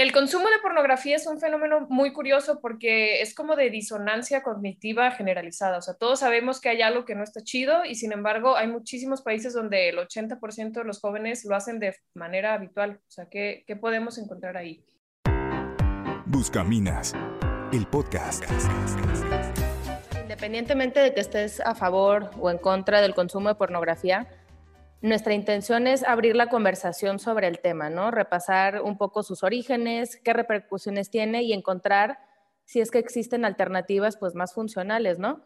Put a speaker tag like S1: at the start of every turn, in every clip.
S1: El consumo de pornografía es un fenómeno muy curioso porque es como de disonancia cognitiva generalizada. O sea, todos sabemos que hay algo que no está chido y sin embargo hay muchísimos países donde el 80% de los jóvenes lo hacen de manera habitual. O sea, ¿qué, qué podemos encontrar ahí?
S2: Buscaminas, el podcast.
S3: Independientemente de que estés a favor o en contra del consumo de pornografía, nuestra intención es abrir la conversación sobre el tema, ¿no? Repasar un poco sus orígenes, qué repercusiones tiene y encontrar si es que existen alternativas pues más funcionales, ¿no?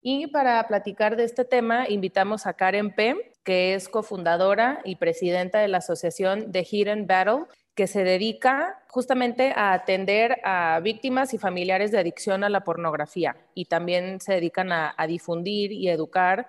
S3: Y para platicar de este tema, invitamos a Karen P., que es cofundadora y presidenta de la asociación The Hidden Battle, que se dedica justamente a atender a víctimas y familiares de adicción a la pornografía y también se dedican a, a difundir y educar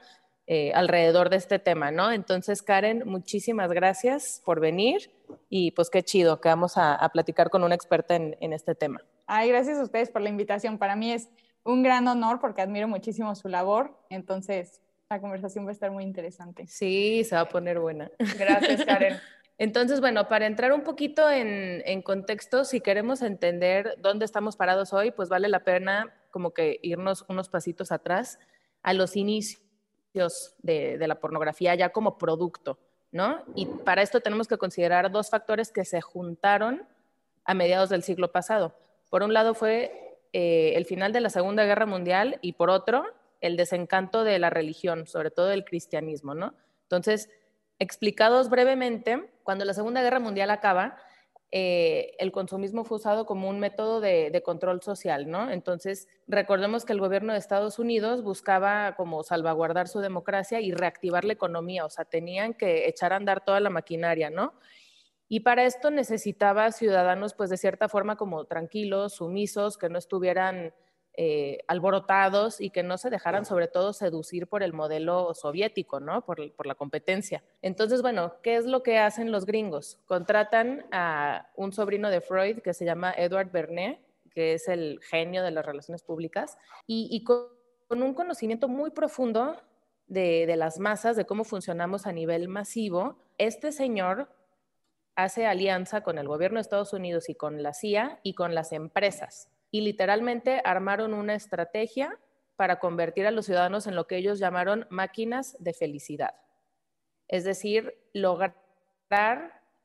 S3: eh, alrededor de este tema, ¿no? Entonces, Karen, muchísimas gracias por venir y pues qué chido que vamos a, platicar con una experta en, en, este tema.
S4: Ay, gracias a ustedes por la invitación. Para mí es un gran honor porque admiro muchísimo su labor. Entonces, la conversación va a estar muy interesante.
S3: Sí, se va a poner buena.
S1: Gracias, Karen.
S3: Entonces, bueno, para entrar un poquito en, en, contexto, si queremos entender dónde estamos parados hoy, pues vale la pena como que irnos unos pasitos atrás a los inicios de, la pornografía ya como producto, ¿no? Y para esto tenemos que considerar dos factores que se juntaron a mediados del siglo pasado. Por un lado fue eh, el final de la Segunda Guerra Mundial y por otro el desencanto de la religión, sobre todo del cristianismo, ¿no? Entonces, explicados brevemente, cuando la Segunda Guerra Mundial acaba, eh, el consumismo fue usado como un método de, control social, ¿no? Entonces, recordemos que el gobierno de Estados Unidos buscaba como salvaguardar su democracia y reactivar la economía, o sea, tenían que echar a andar toda la maquinaria, ¿no? Y para esto necesitaba ciudadanos, pues de cierta forma como tranquilos, sumisos, que no estuvieran eh, alborotados y que no se dejaran sobre todo seducir por el modelo soviético, ¿no? Por, la competencia. Entonces, bueno, ¿qué es lo que hacen los gringos? Contratan a un sobrino de Freud que se llama Edward Bernet, que es el genio de las relaciones públicas, y, con, un conocimiento muy profundo de, de las masas, de cómo funcionamos a nivel masivo, este señor hace alianza con el gobierno de Estados Unidos y con la CIA y con las empresas y literalmente armaron una estrategia para convertir a los ciudadanos en lo que ellos llamaron máquinas de felicidad. Es decir, lograr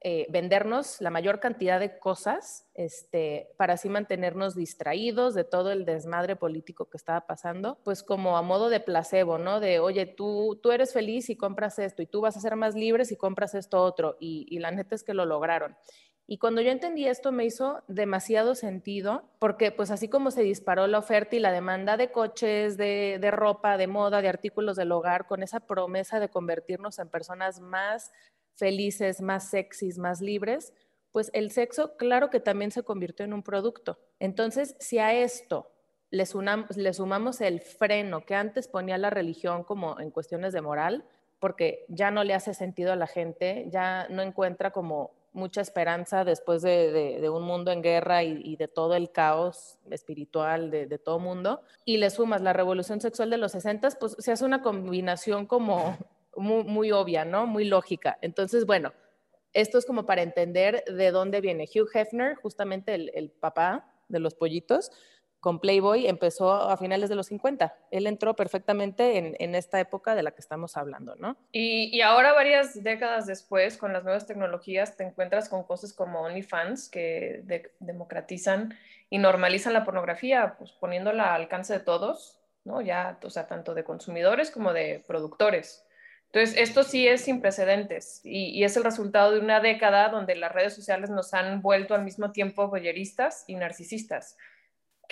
S3: eh, vendernos la mayor cantidad de cosas este, para así mantenernos distraídos de todo el desmadre político que estaba pasando, pues como a modo de placebo, ¿no? De, oye, tú, tú eres feliz y compras esto y tú vas a ser más libre si compras esto otro. Y, y la neta es que lo lograron. Y cuando yo entendí esto me hizo demasiado sentido, porque pues así como se disparó la oferta y la demanda de coches, de, ropa, de moda, de artículos del hogar, con esa promesa de convertirnos en personas más felices, más sexys, más libres, pues el sexo claro que también se convirtió en un producto. Entonces, si a esto le, le sumamos el freno que antes ponía la religión como en cuestiones de moral, porque ya no le hace sentido a la gente, ya no encuentra como mucha esperanza después de, un mundo en guerra y, de todo el caos espiritual de, de todo mundo, y le sumas la revolución sexual de los 60, pues se hace una combinación como muy, obvia, ¿no? Muy lógica. Entonces, bueno, esto es como para entender de dónde viene Hugh Hefner, justamente el papá de los pollitos, con Playboy empezó a finales de los 50. Él entró perfectamente en, esta época de la que estamos hablando, ¿no?
S1: Y, ahora, varias décadas después, con las nuevas tecnologías, te encuentras con cosas como OnlyFans que democratizan y normalizan la pornografía, pues poniéndola al alcance de todos. Ya, o tanto de consumidores como de productores. Entonces, esto sí es sin precedentes y, y, es el resultado de una década donde las redes sociales nos han vuelto al mismo tiempo voyeristas y narcisistas.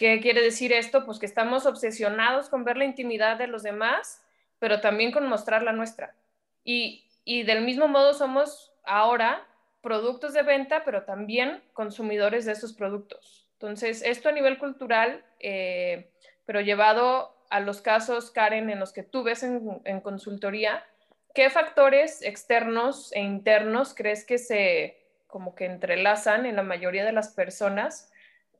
S1: ¿Qué quiere decir esto? Pues que estamos obsesionados con ver la intimidad de los demás, pero también con mostrar la nuestra. Y, del mismo modo somos ahora productos de venta, pero también consumidores de esos productos. Entonces, esto a nivel cultural, eh, pero llevado a los casos, Karen, en los que tú ves en, en, consultoría, ¿qué factores externos e internos crees que se como que entrelazan en la mayoría de las personas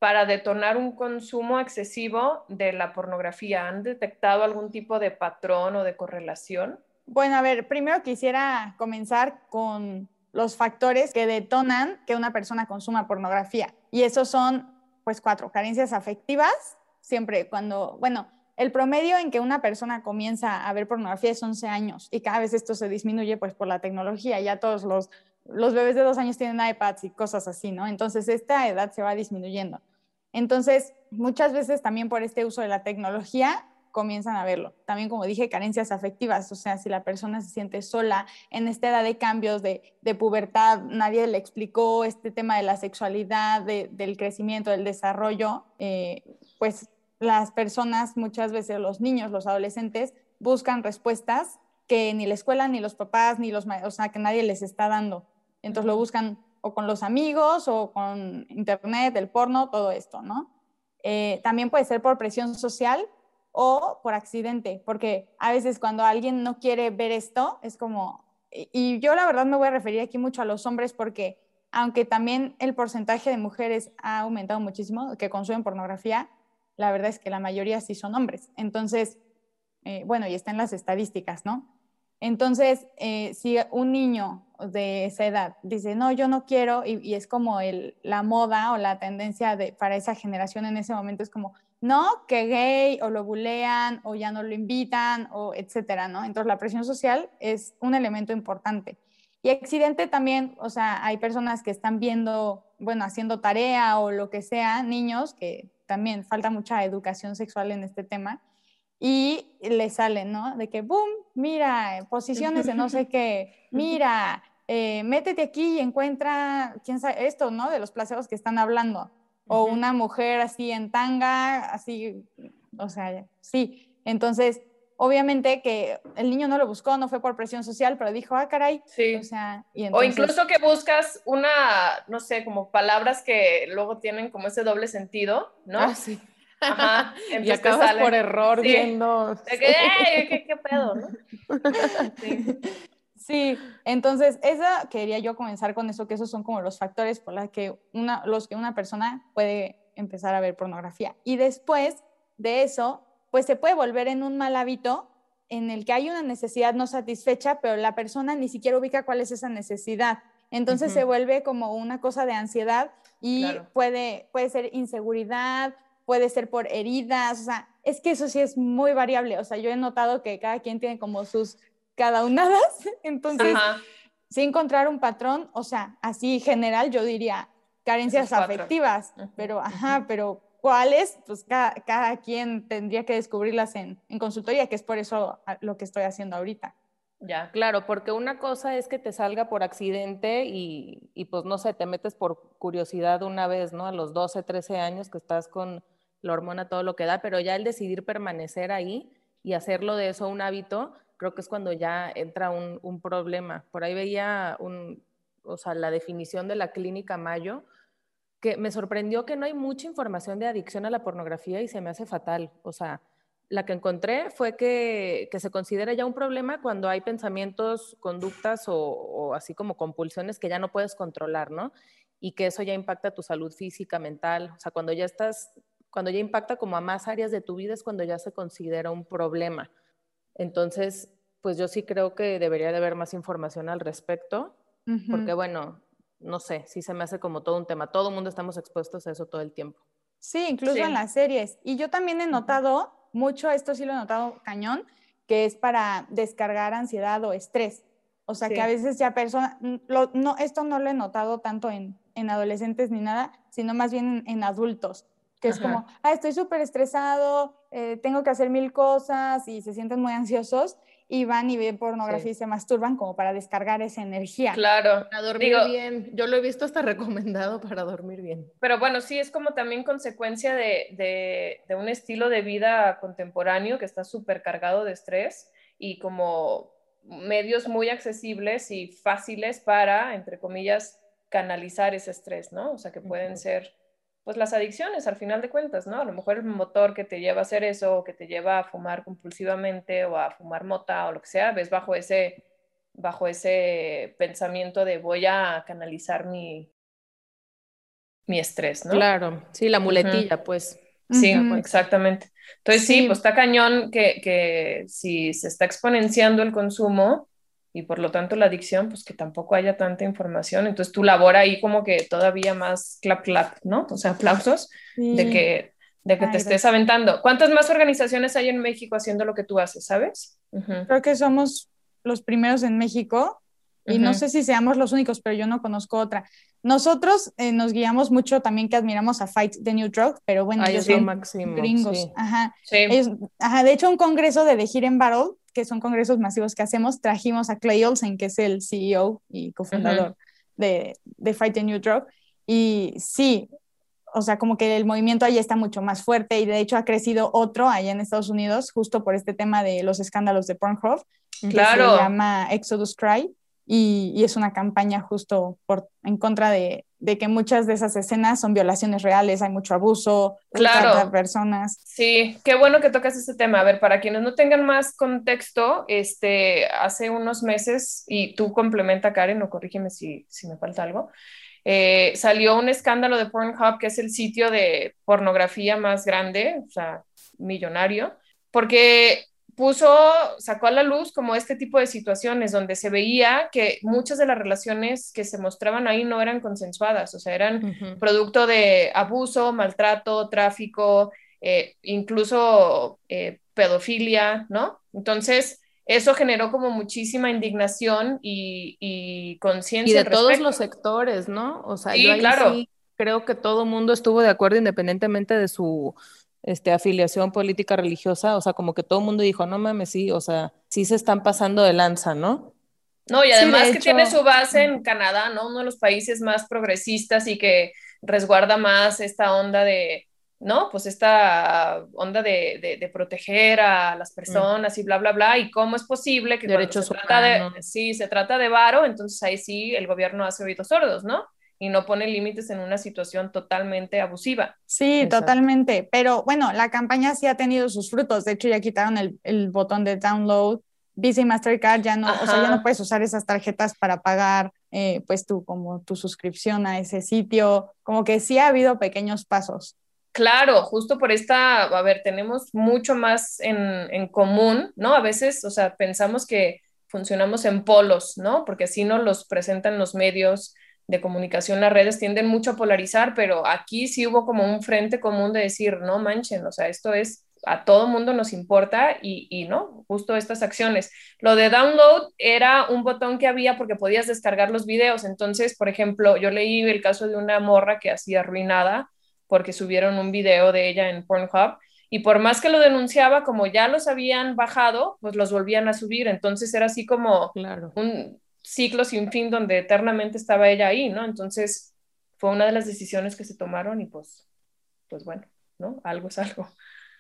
S1: para detonar un consumo excesivo de la pornografía? ¿Han detectado algún tipo de patrón o de correlación?
S4: Bueno, a ver, primero quisiera comenzar con los factores que detonan que una persona consuma pornografía. Y esos son, pues, cuatro. Carencias afectivas, siempre cuando, bueno, el promedio en que una persona comienza a ver pornografía es 11 años y cada vez esto se disminuye pues por la tecnología. Ya todos los, los bebés de dos años tienen iPads y cosas así, ¿no? Entonces esta edad se va disminuyendo. Entonces, muchas veces también por este uso de la tecnología comienzan a verlo. También, como dije, carencias afectivas, o sea, si la persona se siente sola en esta edad de cambios de, pubertad, nadie le explicó este tema de la sexualidad, del crecimiento, del desarrollo, eh, pues las personas, muchas veces los niños, los adolescentes, buscan respuestas que ni la escuela, ni los papás, ni los, o sea, que nadie les está dando. Entonces lo buscan o con los amigos o con internet, el porno, todo esto, ¿no? Eh, también puede ser por presión social o por accidente, porque a veces cuando alguien no quiere ver esto, es como, y yo la verdad me voy a referir aquí mucho a los hombres porque aunque también el porcentaje de mujeres ha aumentado muchísimo que consumen pornografía, la verdad es que la mayoría sí son hombres. Entonces, eh, bueno, y está en las estadísticas, ¿no? Entonces, eh, si un niño de esa edad dice, no, yo no quiero, y, es como la moda o la tendencia de, para esa generación en ese momento es como, no, que gay, o lo bulean, o ya no lo invitan, o etcétera, ¿no? Entonces, la presión social es un elemento importante. Y accidente también, o sea, hay personas que están viendo, bueno, haciendo tarea o lo que sea, niños, que también falta mucha educación sexual en este tema, y le salen, ¿no? De que, boom, mira, posiciones de no sé qué, mira, eh, métete aquí y encuentra, quién sabe, esto, ¿no? De los placebos que están hablando. O una mujer así en tanga, así, o sea, sí. Entonces, obviamente que el niño no lo buscó, no fue por presión social, pero dijo, ah, caray.
S1: Sí. O sea, y O incluso que buscas una, no sé, como palabras que luego tienen como ese doble sentido, ¿no?
S3: Ah, sí. Ajá. y acabas por error viendo.
S1: ¿qué, ¿qué, pedo, no?
S4: sí. sí. entonces, esa quería yo comenzar con eso, que esos son como los factores por los que una, los que una persona puede empezar a ver pornografía. Y después de eso, pues se puede volver en un mal hábito en el que hay una necesidad no satisfecha, pero la persona ni siquiera ubica cuál es esa necesidad. Entonces se vuelve como una cosa de ansiedad y puede, puede ser inseguridad, puede ser por heridas, o sea, es que eso sí es muy variable, o sea, yo he notado que cada quien tiene como sus cada unadas, entonces, si encontrar un patrón, o sea, así general, yo diría carencias afectivas, pero, ajá, pero cuáles, pues cada, quien tendría que descubrirlas en, en consultoría, que es por eso lo que estoy haciendo ahorita.
S3: Ya, claro, porque una cosa es que te salga por accidente y, y, pues no sé, te metes por curiosidad una vez, ¿no? A los 12, 13 años que estás con la hormona todo lo que da, pero ya el decidir permanecer ahí y hacerlo de eso un hábito, creo que es cuando ya entra un, problema. Por ahí veía un, o sea, la definición de la clínica Mayo, que me sorprendió que no hay mucha información de adicción a la pornografía y se me hace fatal. O sea, la que encontré fue que, se considera ya un problema cuando hay pensamientos, conductas o, o, así como compulsiones que ya no puedes controlar, ¿no? Y que eso ya impacta tu salud física, mental. O sea, cuando ya estás cuando ya impacta como a más áreas de tu vida es cuando ya se considera un problema. Entonces, pues yo sí creo que debería de haber más información al respecto, porque bueno, no sé, sí se me hace como todo un tema. Todo el mundo estamos expuestos a eso todo el tiempo.
S4: Sí, incluso en las series. Y yo también he notado mucho, esto sí lo he notado cañón, que es para descargar ansiedad o estrés. O sea, que a veces ya personas, no, esto no lo he notado tanto en, en adolescentes ni nada, sino más bien en adultos que es como, ah, estoy súper estresado, eh, tengo que hacer mil cosas y se sienten muy ansiosos y van y ven pornografía y se masturban como para descargar esa energía.
S1: Claro.
S3: Para dormir bien. Yo lo he visto hasta recomendado para dormir bien.
S1: Pero bueno, sí, es como también consecuencia de, de, de un estilo de vida contemporáneo que está súper cargado de estrés y como medios muy accesibles y fáciles para, entre comillas, canalizar ese estrés, ¿no? O sea, que pueden ser pues las adicciones al final de cuentas, ¿no? A lo mejor el motor que te lleva a hacer eso, o que te lleva a fumar compulsivamente o a fumar mota o lo que sea, ves bajo ese, bajo ese pensamiento de voy a canalizar mi, mi estrés, ¿no?
S3: Claro, sí, la muletilla, pues.
S1: Sí, exactamente. Entonces sí. pues está cañón que, que si se está exponenciando el consumo, y por lo tanto la adicción, pues que tampoco haya tanta información. Entonces tu labor ahí como que todavía más clap clap, ¿no? O sea, aplausos de que, de que te estés aventando. ¿Cuántas más organizaciones hay en México haciendo lo que tú haces, sabes?
S4: Creo que somos los primeros en México y no sé si seamos los únicos, pero yo no conozco otra. Nosotros eh, nos guiamos mucho también que admiramos a Fight the New Drug, pero bueno, ellos son gringos. Ajá. ajá. De hecho, un congreso de The Hidden Battle que son congresos masivos que hacemos, trajimos a Clay Olsen, que es el CEO y cofundador de, de Fight the New Drug. Y sí, o sea, como que el movimiento ahí está mucho más fuerte y de hecho ha crecido otro allá en Estados Unidos, justo por este tema de los escándalos de Pornhub, claro. que se llama Exodus Cry y, es una campaña justo por, en contra de, de, que muchas de esas escenas son violaciones reales, hay mucho abuso, claro. de personas.
S1: Sí, qué bueno que tocas ese tema. A ver, para quienes no tengan más contexto, este, hace unos meses, y tú complementa, Karen, o corrígeme si, si me falta algo, eh, salió un escándalo de Pornhub, que es el sitio de pornografía más grande, o sea, millonario, porque puso, sacó a la luz como este tipo de situaciones donde se veía que muchas de las relaciones que se mostraban ahí no eran consensuadas, o sea, eran producto de abuso, maltrato, tráfico, eh, incluso eh, pedofilia, ¿no? Entonces, eso generó como muchísima indignación y, conciencia.
S3: Y de todos los sectores, ¿no? O sea, yo claro. sí creo que todo mundo estuvo de acuerdo independientemente de su este, afiliación política religiosa, o sea, como que todo el mundo dijo, no mames, sí, o sea, sí se están pasando de lanza, ¿no?
S1: No, y además que tiene su base en Canadá, ¿no? Uno de los países más progresistas y que resguarda más esta onda de, ¿no? Pues esta onda de, de, proteger a las mm. personas y bla, bla, bla, y cómo es posible que
S3: Derechos
S1: se trata de, sí, se trata de varo, entonces ahí sí el gobierno hace oídos sordos, ¿no? Y no pone límites en una situación totalmente abusiva.
S4: Sí, totalmente. Pero bueno, la campaña sí ha tenido sus frutos. De hecho, ya quitaron el, el botón de download. Visa y Mastercard ya no, o sea, ya no puedes usar esas tarjetas para pagar, eh, pues tú, como tu suscripción a ese sitio. Como que sí ha habido pequeños pasos.
S1: Claro, justo por esta, a ver, tenemos mucho más en, en común, ¿no? A veces, o sea, pensamos que funcionamos en polos, ¿no? Porque así nos los presentan los medios de comunicación, las redes tienden mucho a polarizar, pero aquí sí hubo como un frente común de decir, no manchen, o sea, esto es, a todo mundo nos importa y, y no, justo estas acciones. Lo de download era un botón que había porque podías descargar los videos, entonces, por ejemplo, yo leí el caso de una morra que hacía arruinada porque subieron un video de ella en Pornhub y por más que lo denunciaba, como ya los habían bajado, pues los volvían a subir, entonces era así como
S3: claro.
S1: un ciclo sin fin donde eternamente estaba ella ahí, ¿no? Entonces fue una de las decisiones que se tomaron y pues, pues bueno, ¿no? Algo es algo.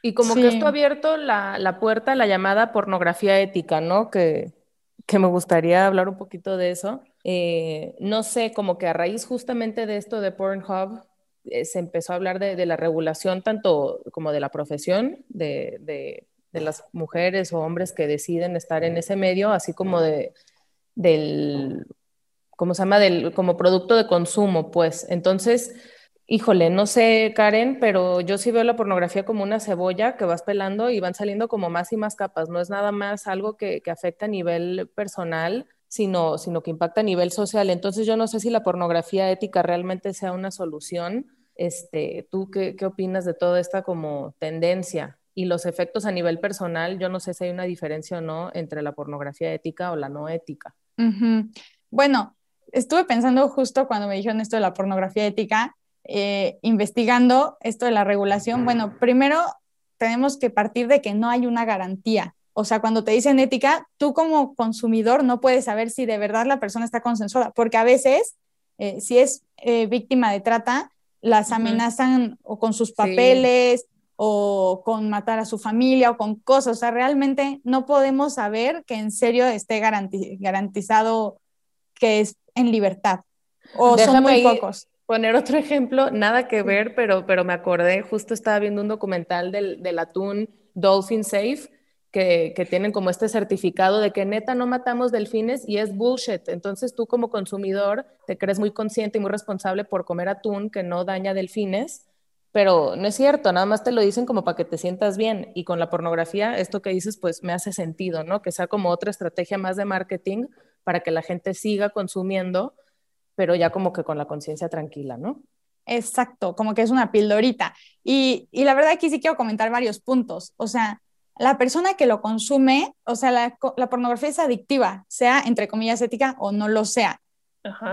S3: Y como que esto ha abierto la, la, puerta a la llamada pornografía ética, ¿no? Que, que me gustaría hablar un poquito de eso. Eh, no sé, como que a raíz justamente de esto de Pornhub, eh, se empezó a hablar de, de, la regulación tanto como de la profesión, de, de, de, las mujeres o hombres que deciden estar en ese medio, así como de, del, ¿cómo se llama? Del, como producto de consumo, pues. Entonces, híjole, no sé, Karen, pero yo sí veo la pornografía como una cebolla que vas pelando y van saliendo como más y más capas. No es nada más algo que, que afecta a nivel personal, sino, sino que impacta a nivel social. Entonces, yo no sé si la pornografía ética realmente sea una solución. Este, ¿Tú qué, qué opinas de toda esta como tendencia? Y los efectos a nivel personal, yo no sé si hay una diferencia o no entre la pornografía ética o la no ética.
S4: Bueno, estuve pensando justo cuando me dijeron esto de la pornografía ética, eh, investigando esto de la regulación. Bueno, primero tenemos que partir de que no hay una garantía. O sea, cuando te dicen ética, tú como consumidor no puedes saber si de verdad la persona está consensuada, porque a veces, eh, si es eh, víctima de trata, las amenazan o con sus papeles o con matar a su familia o con cosas. O sea, realmente no podemos saber que en serio esté garantizado que es en libertad. O son muy pocos.
S3: Poner otro ejemplo, nada que ver, pero, pero me acordé, justo estaba viendo un documental del, del atún Dolphin Safe, que, que, tienen como este certificado de que neta no matamos delfines y es bullshit. Entonces tú como consumidor te crees muy consciente y muy responsable por comer atún que no daña delfines pero no es cierto, nada más te lo dicen como para que te sientas bien. Y con la pornografía, esto que dices, pues me hace sentido, ¿no? Que sea como otra estrategia más de marketing para que la gente siga consumiendo, pero ya como que con la conciencia tranquila, ¿no?
S4: Exacto, como que es una pildorita. Y, y, la verdad aquí sí quiero comentar varios puntos. O sea, la persona que lo consume, o sea, la, la pornografía es adictiva, sea entre comillas ética o no lo sea.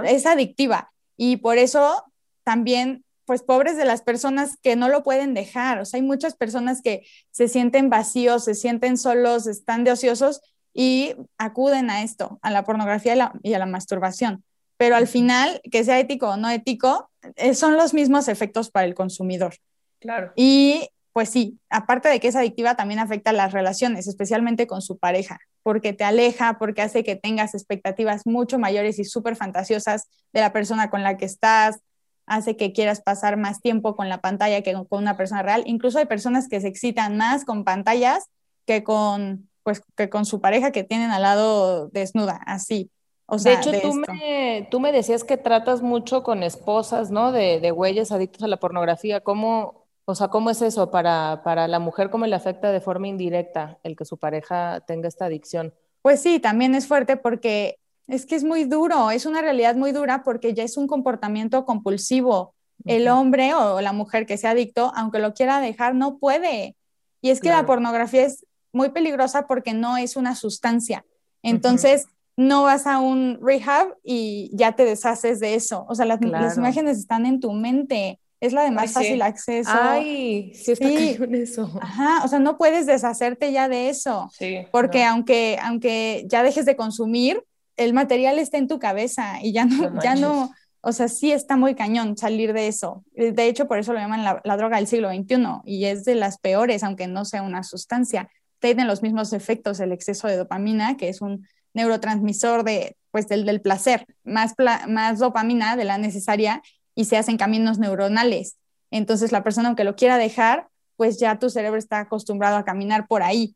S4: Es adictiva. Y por eso también pues pobres de las personas que no lo pueden dejar. O sea, hay muchas personas que se sienten vacíos, se sienten solos, están de ociosos y acuden a esto, a la pornografía y, a la masturbación. Pero al final, que sea ético o no ético, eh, son los mismos efectos para el consumidor.
S1: Claro.
S4: Y pues sí, aparte de que es adictiva, también afecta las relaciones, especialmente con su pareja, porque te aleja, porque hace que tengas expectativas mucho mayores y súper fantasiosas de la persona con la que estás, hace que quieras pasar más tiempo con la pantalla que con una persona real. Incluso hay personas que se excitan más con pantallas que con, pues, que con su pareja que tienen al lado desnuda, así. O sea,
S3: de hecho, tú, me, tú me decías que tratas mucho con esposas, ¿no? De, de güeyes adictos a la pornografía. ¿Cómo, o sea, cómo es eso para, para la mujer? ¿Cómo le afecta de forma indirecta el que su pareja tenga esta adicción?
S4: Pues sí, también es fuerte porque es que es muy duro, es una realidad muy dura porque ya es un comportamiento compulsivo. El hombre o la mujer que sea adicto, aunque lo quiera dejar, no puede. Y es que la pornografía es muy peligrosa porque no es una sustancia. Entonces, no vas a un rehab y ya te deshaces de eso. O sea, las, imágenes están en tu mente. Es la de más fácil acceso.
S3: Ay, sí está sí. eso.
S4: Ajá, o sea, no puedes deshacerte ya de eso.
S1: Sí.
S4: Porque aunque, aunque ya dejes de consumir, el material está en tu cabeza y ya no, ya no, o sea, sí está muy cañón salir de eso. De hecho, por eso lo llaman la, droga del siglo XXI y es de las peores, aunque no sea una sustancia. Tiene los mismos efectos el exceso de dopamina, que es un neurotransmisor de, pues, del, del placer, más, más dopamina de la necesaria y se hacen caminos neuronales. Entonces, la persona, aunque lo quiera dejar, pues ya tu cerebro está acostumbrado a caminar por ahí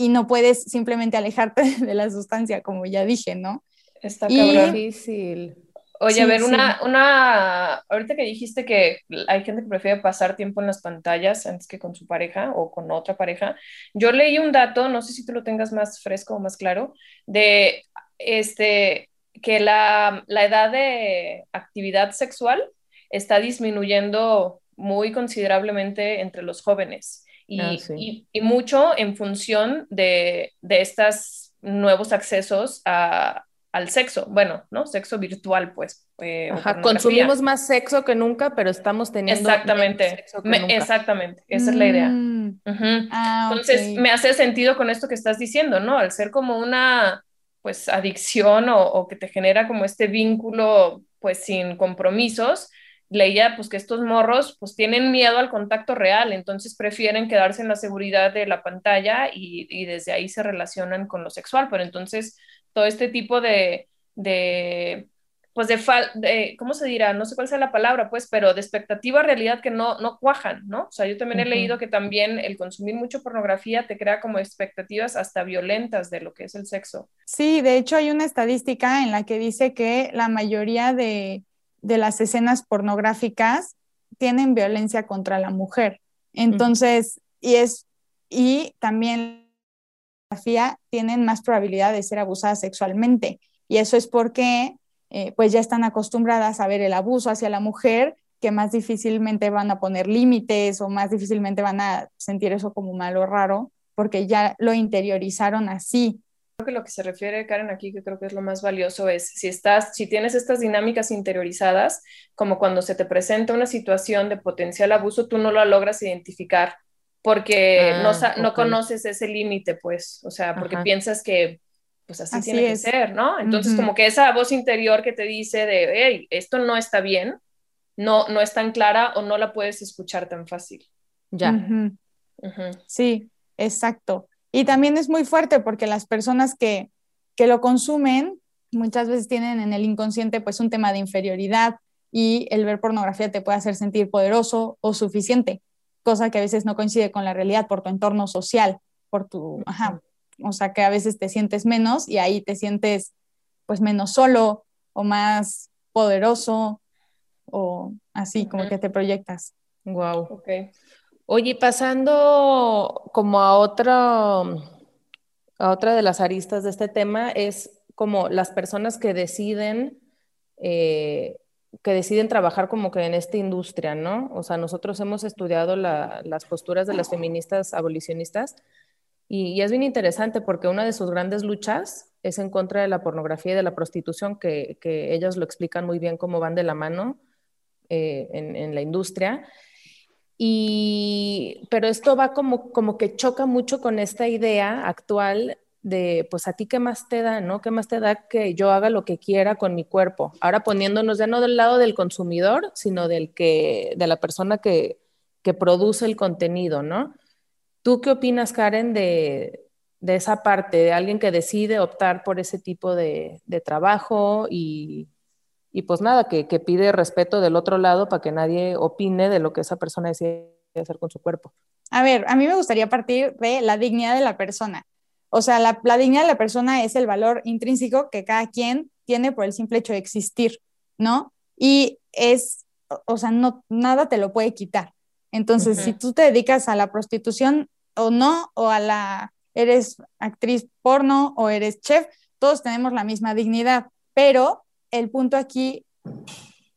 S4: y no puedes simplemente alejarte de la sustancia, como ya dije, ¿no?
S1: Está cabrón.
S3: difícil.
S1: Oye, a ver, una, una, ahorita que dijiste que hay gente que prefiere pasar tiempo en las pantallas antes que con su pareja o con otra pareja, yo leí un dato, no sé si tú lo tengas más fresco o más claro, de este, que la, la edad de actividad sexual está disminuyendo muy considerablemente entre los jóvenes. Ah, y, y, mucho en función de, de estos nuevos accesos a, al sexo, bueno, ¿no? Sexo virtual, pues.
S3: Eh, consumimos más sexo que nunca, pero estamos teniendo
S1: exactamente, sexo exactamente, esa es la idea. Mm. Ah, Entonces, me hace sentido con esto que estás diciendo, ¿no? Al ser como una, pues, adicción o, o que te genera como este vínculo, pues, sin compromisos, leía pues que estos morros pues tienen miedo al contacto real, entonces prefieren quedarse en la seguridad de la pantalla y, y desde ahí se relacionan con lo sexual, pero entonces todo este tipo de, de pues de, de, ¿cómo se dirá? No sé cuál sea la palabra, pues, pero de expectativa realidad que no, no cuajan, ¿no? O sea, yo también he leído que también el consumir mucho pornografía te crea como expectativas hasta violentas de lo que es el sexo.
S4: Sí, de hecho hay una estadística en la que dice que la mayoría de, de las escenas pornográficas tienen violencia contra la mujer. Entonces, y es, y también tienen más probabilidad de ser abusadas sexualmente. Y eso es porque eh, pues ya están acostumbradas a ver el abuso hacia la mujer, que más difícilmente van a poner límites o más difícilmente van a sentir eso como malo o raro, porque ya lo interiorizaron así
S1: que lo que se refiere Karen aquí, que creo que es lo más valioso, es si estás, si tienes estas dinámicas interiorizadas, como cuando se te presenta una situación de potencial abuso, tú no lo logras identificar porque no, ah, no conoces ese límite, pues, o sea, porque piensas que pues así, tiene que ser, ¿no? Entonces, como que esa voz interior que te dice de, hey, esto no está bien, no, no es tan clara o no la puedes escuchar tan fácil.
S3: Ya.
S4: Sí, exacto. Y también es muy fuerte porque las personas que, que lo consumen muchas veces tienen en el inconsciente pues un tema de inferioridad y el ver pornografía te puede hacer sentir poderoso o suficiente, cosa que a veces no coincide con la realidad por tu entorno social, por tu, ajá, o sea que a veces te sientes menos y ahí te sientes pues menos solo o más poderoso o así como que te proyectas.
S3: Wow.
S1: Ok.
S3: Oye, pasando como a otra, a otra de las aristas de este tema, es como las personas que deciden, eh, que deciden trabajar como que en esta industria, ¿no? O sea, nosotros hemos estudiado la- las posturas de las feministas abolicionistas y, es bien interesante porque una de sus grandes luchas es en contra de la pornografía y de la prostitución, que, que ellas lo explican muy bien cómo van de la mano eh, en la industria. Y, pero esto va como, como que choca mucho con esta idea actual de, pues a ti qué más te da, ¿no? ¿Qué más te da que yo haga lo que quiera con mi cuerpo? Ahora poniéndonos ya no del lado del consumidor, sino del que, de la persona que, que produce el contenido, ¿no? ¿Tú qué opinas, Karen, de, de esa parte, de alguien que decide optar por ese tipo de, de trabajo y, y pues nada, que, que, pide respeto del otro lado para que nadie opine de lo que esa persona decide hacer con su cuerpo.
S4: A ver, a mí me gustaría partir de la dignidad de la persona. O sea, la, la, dignidad de la persona es el valor intrínseco que cada quien tiene por el simple hecho de existir, ¿no? Y es, o sea, no, nada te lo puede quitar. Entonces, uh -huh. si tú te dedicas a la prostitución o no, o a la, eres actriz porno o eres chef, todos tenemos la misma dignidad, pero el punto aquí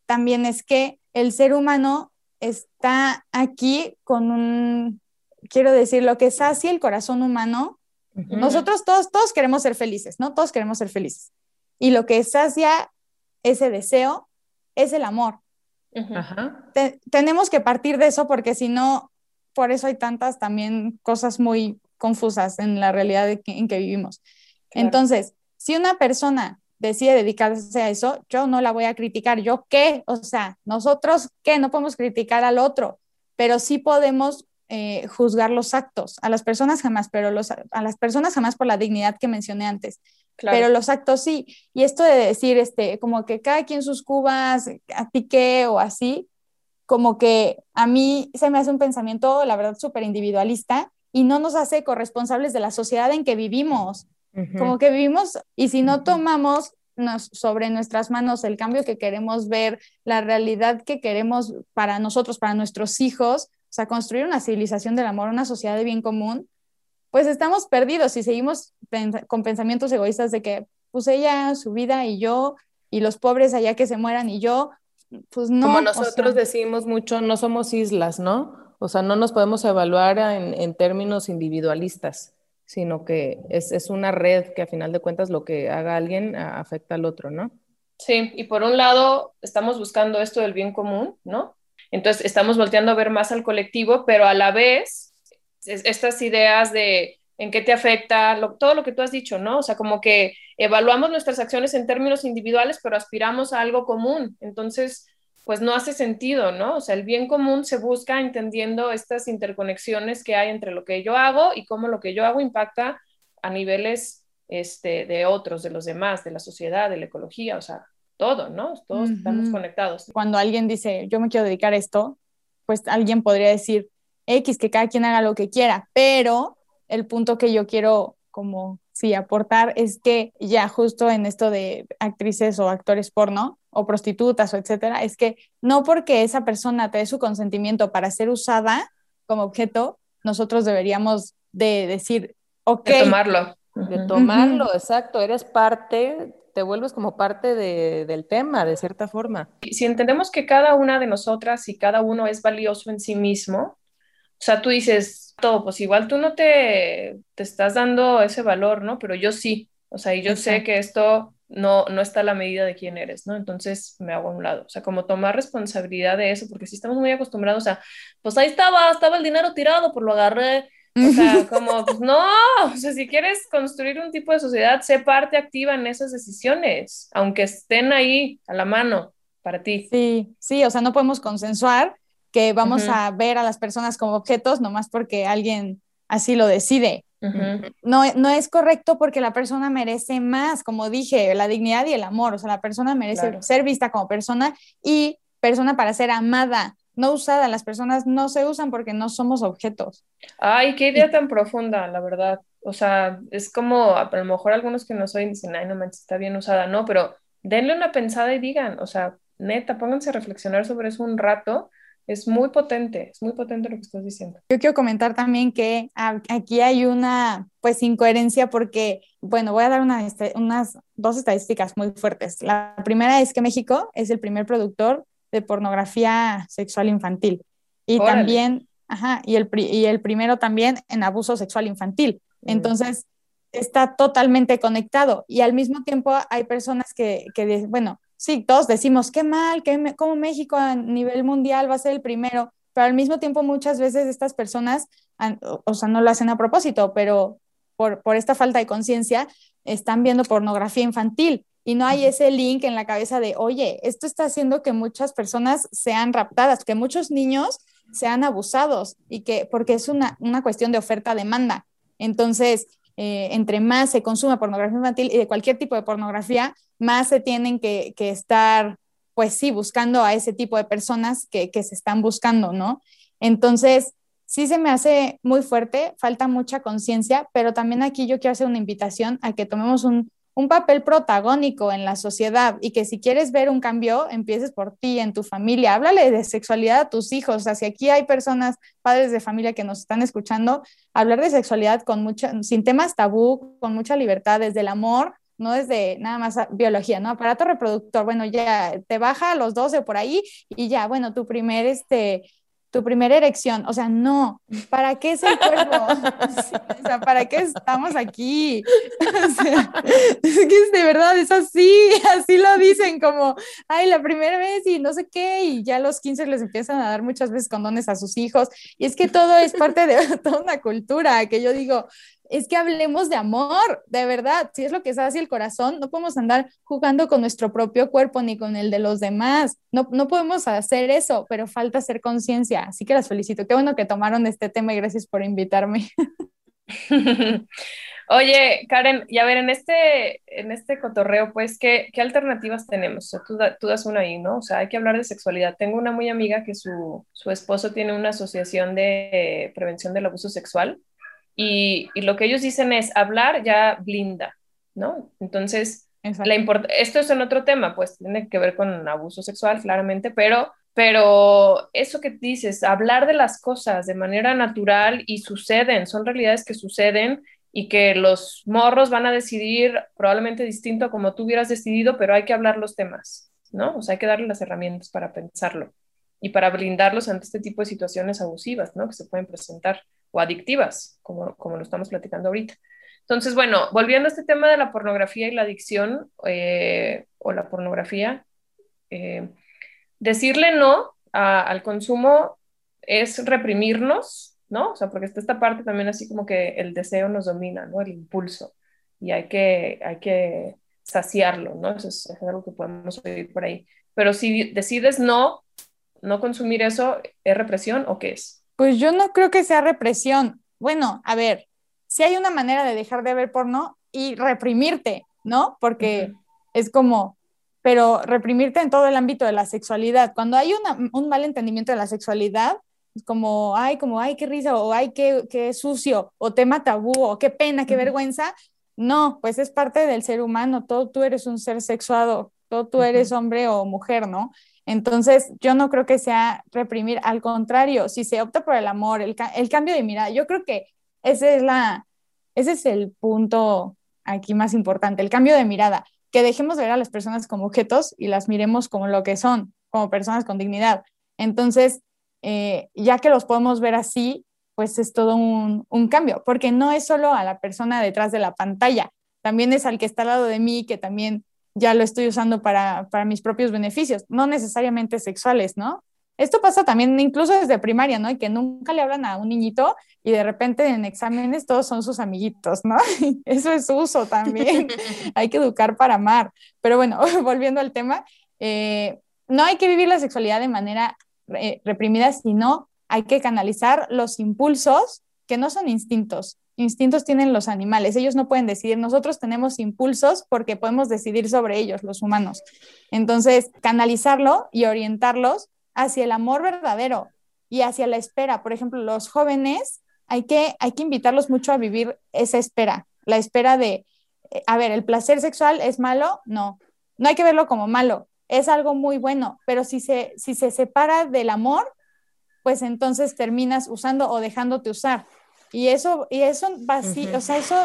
S4: también es que el ser humano está aquí con un, quiero decir, lo que sacia el corazón humano. Uh -huh. Nosotros todos, todos queremos ser felices, ¿no? Todos queremos ser felices. Y lo que sacia ese deseo es el amor.
S3: Uh -huh.
S4: Te, tenemos que partir de eso porque si no, por eso hay tantas también cosas muy confusas en la realidad que, en que vivimos. Claro. Entonces, si una persona decide dedicarse a eso, yo no la voy a criticar. ¿Yo qué? O sea, nosotros qué? No podemos criticar al otro, pero sí podemos eh, juzgar los actos. A las personas jamás, pero los, a las personas jamás por la dignidad que mencioné antes. Claro. Pero los actos sí. Y esto de decir, este, como que cada quien sus cubas, a ti qué o así, como que a mí se me hace un pensamiento, la verdad, súper individualista y no nos hace corresponsables de la sociedad en que vivimos. Uh -huh. Como que vivimos y si no tomamos nos, sobre nuestras manos el cambio que queremos ver, la realidad que queremos para nosotros, para nuestros hijos, o sea, construir una civilización del amor, una sociedad de bien común, pues estamos perdidos y seguimos pens con pensamientos egoístas de que pues ella, su vida y yo, y los pobres allá que se mueran y yo, pues no.
S3: Como nosotros o sea, decimos mucho, no somos islas, ¿no? O sea, no nos podemos evaluar en, en términos individualistas sino que es, es, una red que a final de cuentas lo que haga alguien afecta al otro, ¿no?
S1: Sí, y por un lado estamos buscando esto del bien común, ¿no? Entonces estamos volteando a ver más al colectivo, pero a la vez es, estas ideas de en qué te afecta, todo lo que tú has dicho, ¿no? O sea, como que evaluamos nuestras acciones en términos individuales, pero aspiramos a algo común. Entonces, pues no hace sentido, ¿no? O sea, el bien común se busca entendiendo estas interconexiones que hay entre lo que yo hago y cómo lo que yo hago impacta a niveles este, de otros, de los demás, de la sociedad, de la ecología, o sea, todo, ¿no? Todos uh -huh. estamos conectados.
S4: Cuando alguien dice, yo me quiero dedicar a esto, pues alguien podría decir, X, que cada quien haga lo que quiera, pero el punto que yo quiero como sí aportar es que ya justo en esto de actrices o actores porno, o prostitutas o etcétera, es que no porque esa persona te dé su consentimiento para ser usada como objeto, nosotros deberíamos de decir, ok.
S1: De tomarlo.
S3: De tomarlo, uh -huh. exacto. Eres parte, te vuelves como parte de, del tema, de cierta forma.
S1: Si entendemos que cada una de nosotras y cada uno es valioso en sí mismo, o sea, tú dices, todo, pues igual tú no te, te estás dando ese valor, ¿no? Pero yo sí. O sea, y yo Exacto. sé que esto no, no está a la medida de quién eres, ¿no? Entonces me hago a un lado. O sea, como tomar responsabilidad de eso, porque si estamos muy acostumbrados a, pues ahí estaba, estaba el dinero tirado, pues lo agarré. O sea, como, pues no, o sea, si quieres construir un tipo de sociedad, sé parte activa en esas decisiones, aunque estén ahí a la mano para ti.
S4: Sí, sí, o sea, no podemos consensuar que vamos uh -huh. a ver a las personas como objetos nomás porque alguien así lo decide. Uh -huh. no, no es correcto porque la persona merece más, como dije, la dignidad y el amor. O sea, la persona merece claro. ser vista como persona y persona para ser amada, no usada. Las personas no se usan porque no somos objetos.
S1: Ay, qué idea tan profunda, la verdad. O sea, es como, a lo mejor algunos que nos oyen dicen, ay, no manches, está bien usada. No, pero denle una pensada y digan, o sea, neta, pónganse a reflexionar sobre eso un rato Es muy potente, es muy potente lo que estás diciendo.
S4: Yo quiero comentar también que aquí hay una pues incoherencia porque, bueno, voy a dar una, este, unas dos estadísticas muy fuertes. La primera es que México es el primer productor de pornografía sexual infantil y también, ajá, y el, y el primero también en abuso sexual infantil. Mm. Entonces, está totalmente conectado y al mismo tiempo hay personas que, que bueno, sí, todos decimos, qué mal, que como México a nivel mundial va a ser el primero, pero al mismo tiempo muchas veces estas personas, o sea, no lo hacen a propósito, pero por, por esta falta de conciencia, están viendo pornografía infantil y no hay ese link en la cabeza de, oye, esto está haciendo que muchas personas sean raptadas, que muchos niños sean abusados y que, porque es una, una cuestión de oferta-demanda. Entonces, eh, entre más se consume pornografía infantil y de cualquier tipo de pornografía, más se tienen que, estar, pues sí, buscando a ese tipo de personas que, se están buscando, ¿no? Entonces, sí se me hace muy fuerte, falta mucha conciencia, pero también aquí yo quiero hacer una invitación a que tomemos un, un papel protagónico en la sociedad y que si quieres ver un cambio, empieces por ti, en tu familia. Háblale de sexualidad a tus hijos. O aquí hay personas, padres de familia que nos están escuchando, hablar de sexualidad con mucha, sin temas tabú, con mucha libertad, desde el amor, no desde nada más biología, ¿no? Aparato reproductor, bueno, ya te baja a los 12 por ahí y ya, bueno, tu primer, este, tu primera erección. O sea, no, ¿para qué es el cuerpo? o sea, ¿para qué estamos aquí? O sea, es que de verdad es así, así lo dicen como, ay, la primera vez y no sé qué, y ya a los 15 les empiezan a dar muchas veces condones a sus hijos. Y es que todo es parte de toda una cultura que yo digo, es que hablemos de amor, de verdad, si es lo que está hacia el corazón, no podemos andar jugando con nuestro propio cuerpo ni con el de los demás, no, no podemos hacer eso, pero falta hacer conciencia, así que las felicito, qué bueno que tomaron este tema y gracias por invitarme.
S1: Oye, Karen, y a ver, en este, en este cotorreo, pues, ¿qué, qué alternativas tenemos? Tú, tú, das una ahí, ¿no? O sea, hay que hablar de sexualidad. Tengo una muy amiga que su, su esposo tiene una asociación de prevención del abuso sexual y, lo que ellos dicen es, hablar ya blinda, ¿no? Entonces, la esto es en otro tema, pues tiene que ver con abuso sexual, claramente, pero, pero eso que dices, hablar de las cosas de manera natural y suceden, son realidades que suceden y que los morros van a decidir probablemente distinto a como tú hubieras decidido, pero hay que hablar los temas, ¿no? O sea, hay que darle las herramientas para pensarlo y para blindarlos ante este tipo de situaciones abusivas, ¿no? Que se pueden presentar o adictivas, como, como lo estamos platicando ahorita. Entonces, bueno, volviendo a este tema de la pornografía y la adicción eh, o la pornografía, eh, decirle no al consumo es reprimirnos, ¿no? O sea, porque está esta parte también así como que el deseo nos domina, ¿no? El impulso. Y hay que, hay que saciarlo, ¿no? Eso es, es algo que podemos oír por ahí. Pero si decides no, no consumir eso, ¿es represión o qué es?
S4: Pues yo no creo que sea represión. Bueno, a ver, si hay una manera de dejar de ver porno y reprimirte, ¿no? Porque es como, pero reprimirte en todo el ámbito de la sexualidad. Cuando hay un mal entendimiento de la sexualidad, es como, ay, como, ay, qué risa, o ay, qué, qué sucio, o tema tabú, o qué pena, qué vergüenza. No, pues es parte del ser humano, todo tú eres un ser sexuado, todo tú eres hombre o mujer, ¿no? Entonces, yo no creo que sea reprimir, al contrario, si se opta por el amor, el, cambio de mirada, yo creo que ese es, la, ese es el punto aquí más importante, el cambio de mirada, que dejemos de ver a las personas como objetos y las miremos como lo que son, como personas con dignidad. Entonces, eh, ya que los podemos ver así, pues es todo un, un cambio, porque no es solo a la persona detrás de la pantalla, también es al que está al lado de mí, que también ya lo estoy usando para, para mis propios beneficios, no necesariamente sexuales, ¿no? Esto pasa también incluso desde primaria, ¿no? Y que nunca le hablan a un niñito y de repente en exámenes todos son sus amiguitos, ¿no? Eso es uso también. hay que educar para amar. Pero bueno, volviendo al tema, eh, no hay que vivir la sexualidad de manera eh, reprimida, sino hay que canalizar los impulsos que no son instintos, instintos tienen los animales, ellos no pueden decidir, nosotros tenemos impulsos porque podemos decidir sobre ellos, los humanos. Entonces, canalizarlo y orientarlos hacia el amor verdadero y hacia la espera. Por ejemplo, los jóvenes hay que, hay que invitarlos mucho a vivir esa espera, la espera de, eh, a ver, ¿el placer sexual es malo? No, no hay que verlo como malo, es algo muy bueno, pero si se, si se separa del amor, pues entonces terminas usando o dejándote usar. Y eso, y eso vacío, o sea, eso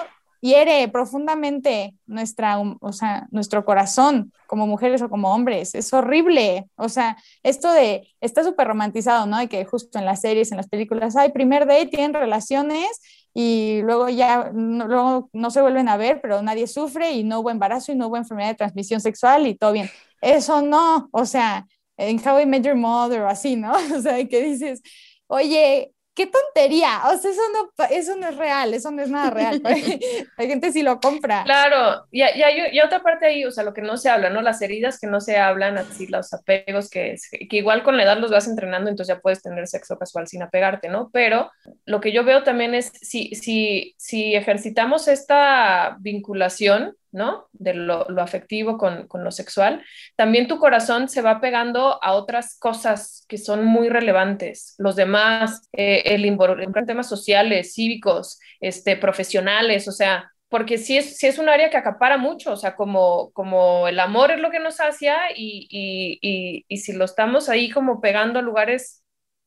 S4: hiere profundamente nuestra, o sea, nuestro corazón como mujeres o como hombres. Es horrible. O sea, esto de, está súper romantizado, ¿no? De que justo en las series, en las películas, hay primer date, tienen relaciones y luego ya no, luego no se vuelven a ver, pero nadie sufre y no hubo embarazo y no hubo enfermedad de transmisión sexual y todo bien. Eso no, o sea, en How I Met Your Mother o así, ¿no? O sea, que dices, oye, qué tontería, o sea, eso no, eso no es real, eso no es nada real, la gente sí lo compra.
S1: Claro, y, y, y, otra parte ahí, o sea, lo que no se habla, ¿no? Las heridas que no se hablan, así los apegos que, que igual con la edad los vas entrenando, entonces ya puedes tener sexo casual sin apegarte, ¿no? Pero lo que yo veo también es, si, si, si ejercitamos esta vinculación, ¿no? De lo, afectivo con, lo sexual, también tu corazón se va pegando a otras cosas que son muy relevantes, los demás, eh, el involucrar temas sociales, cívicos, este, profesionales, o sea, porque sí es, es un área que acapara mucho, o sea, como, como el amor es lo que nos sacia y, y, y si lo estamos ahí como pegando a lugares,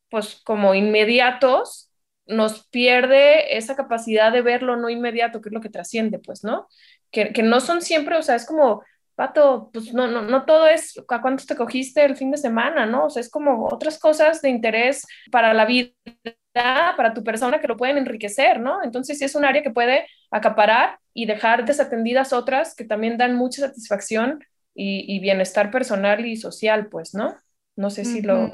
S1: pues como inmediatos, nos pierde esa capacidad de verlo no inmediato, que es lo que trasciende, pues, ¿no? Que, no son siempre, o sea, es como, pato, pues no, no, no todo es a cuántos te cogiste el fin de semana, ¿no? O sea, es como otras cosas de interés para la vida, para tu persona que lo pueden enriquecer, ¿no? Entonces sí es un área que puede acaparar y dejar desatendidas otras que también dan mucha satisfacción y bienestar personal y social, pues, ¿no? No sé si lo,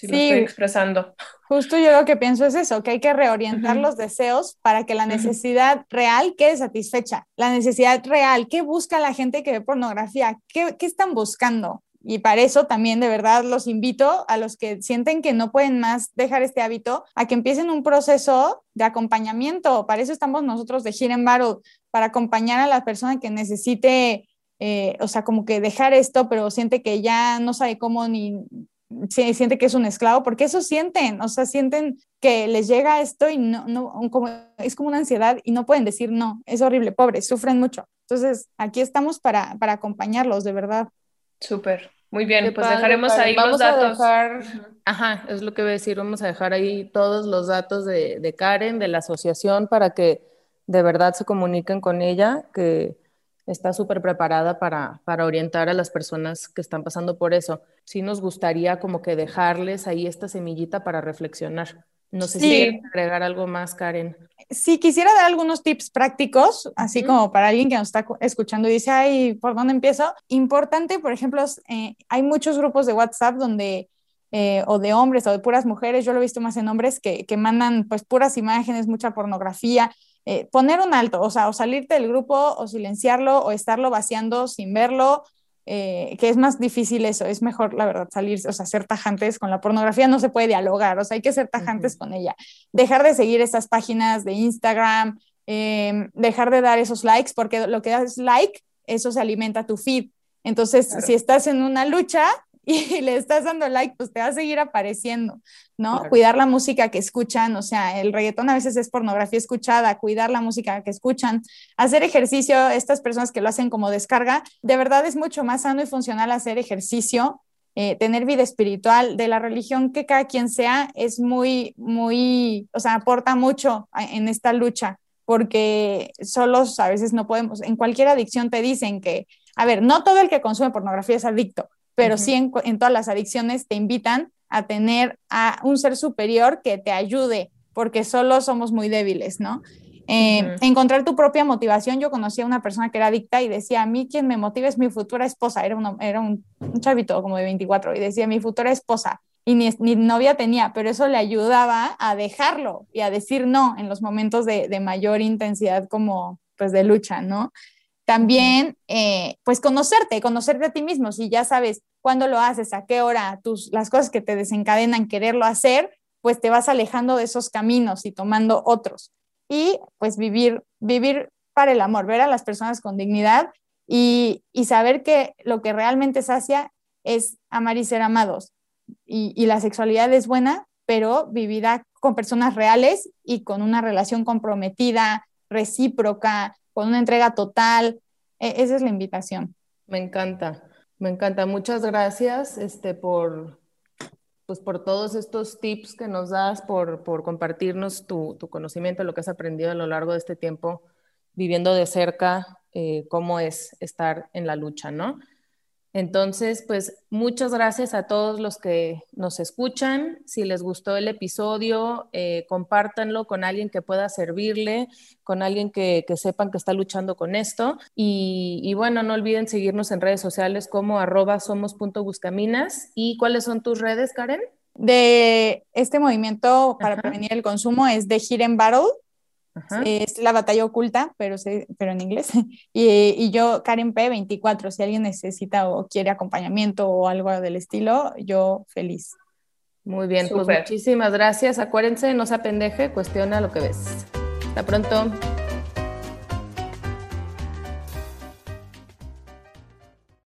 S1: si sí, lo estoy expresando.
S4: Justo yo lo que pienso es eso, que hay que reorientar los deseos para que la necesidad real quede satisfecha. La necesidad real, ¿qué busca la gente que ve pornografía? ¿Qué, ¿Qué están buscando? Y para eso también de verdad los invito a los que sienten que no pueden más dejar este hábito a que empiecen un proceso de acompañamiento. Para eso estamos nosotros de Hidden Battle, para acompañar a la persona que necesite, eh, o sea, como que dejar esto, pero siente que ya no sabe cómo ni siente que es un esclavo, porque eso sienten, o sea, sienten que les llega esto y no, no como, es como una ansiedad y no pueden decir no, es horrible, pobres, sufren mucho. Entonces, aquí estamos para, para acompañarlos, de verdad.
S1: Súper, muy bien, pues dejaremos ahí los datos.
S3: dejar, ajá, es lo que voy a decir, vamos a dejar ahí todos los datos de, de Karen, de la asociación, para que de verdad se comuniquen con ella, que está súper preparada para, para, orientar a las personas que están pasando por eso. Sí nos gustaría como que dejarles ahí esta semillita para reflexionar. No sé si quieres agregar algo más, Karen.
S4: Sí, quisiera dar algunos tips prácticos, así como para alguien que nos está escuchando y dice, ay, ¿por dónde empiezo? Importante, por ejemplo, eh, hay muchos grupos de WhatsApp donde eh, o de hombres o de puras mujeres, yo lo he visto más en hombres que, que mandan pues puras imágenes, mucha pornografía, eh, poner un alto, o sea, o salirte del grupo o silenciarlo o estarlo vaciando sin verlo, eh, que es más difícil eso, es mejor, la verdad, salirse, o sea, ser tajantes con la pornografía, no se puede dialogar, o sea, hay que ser tajantes con ella, dejar de seguir esas páginas de Instagram, em, dejar de dar esos likes, porque lo que das like, eso se alimenta tu feed. Entonces, si estás en una lucha, y le estás dando like, pues te va a seguir apareciendo, ¿no? Cuidar la música que escuchan, o sea, el reggaetón a veces es pornografía escuchada, cuidar la música que escuchan, hacer ejercicio, estas personas que lo hacen como descarga, de verdad es mucho más sano y funcional hacer ejercicio, eh, tener vida espiritual, de la religión que cada quien sea, es muy, muy, o sea, aporta mucho en esta lucha, porque solos a veces no podemos, en cualquier adicción te dicen que, a ver, no todo el que consume pornografía es adicto, pero sí en, todas las adicciones te invitan a tener a un ser superior que te ayude, porque solo somos muy débiles, ¿no? Eh, encontrar tu propia motivación. Yo conocí a una persona que era adicta y decía, a mí quien me motiva es mi futura esposa. Era, era un, chavito como de 24 y decía, mi futura esposa. Y ni, ni, novia tenía, pero eso le ayudaba a dejarlo y a decir no en los momentos de, de mayor intensidad como pues de lucha, ¿no? También, eh, pues conocerte, conocerte a ti mismo, si ya sabes cuándo lo haces, a qué hora, tus, las cosas que te desencadenan quererlo hacer, pues te vas alejando de esos caminos y tomando otros. Y pues vivir, vivir para el amor, ver a las personas con dignidad y, saber que lo que realmente sacia es amar y ser amados. Y, y la sexualidad es buena, pero vivida con personas reales y con una relación comprometida, recíproca, con una entrega total. E, esa es la invitación.
S3: Me encanta, me encanta. Muchas gracias este, por, pues por todos estos tips que nos das, por, por compartirnos tu, tu, conocimiento, lo que has aprendido a lo largo de este tiempo viviendo de cerca eh, cómo es estar en la lucha, ¿no? Entonces, pues muchas gracias a todos los que nos escuchan. Si les gustó el episodio, eh, compártanlo con alguien que pueda servirle, con alguien que, sepan que está luchando con esto. Y, bueno, no olviden seguirnos en redes sociales como arroba somos.buscaminas. ¿Y cuáles son tus redes, Karen?
S4: De este movimiento para prevenir el consumo es de Hidden Battle es la batalla oculta, pero, pero en inglés. Y, yo, Karen P, 24, si alguien necesita o quiere acompañamiento o algo del estilo, yo feliz.
S3: Muy bien, pues muchísimas gracias. Acuérdense, no se apendeje, cuestiona lo que ves. Hasta pronto.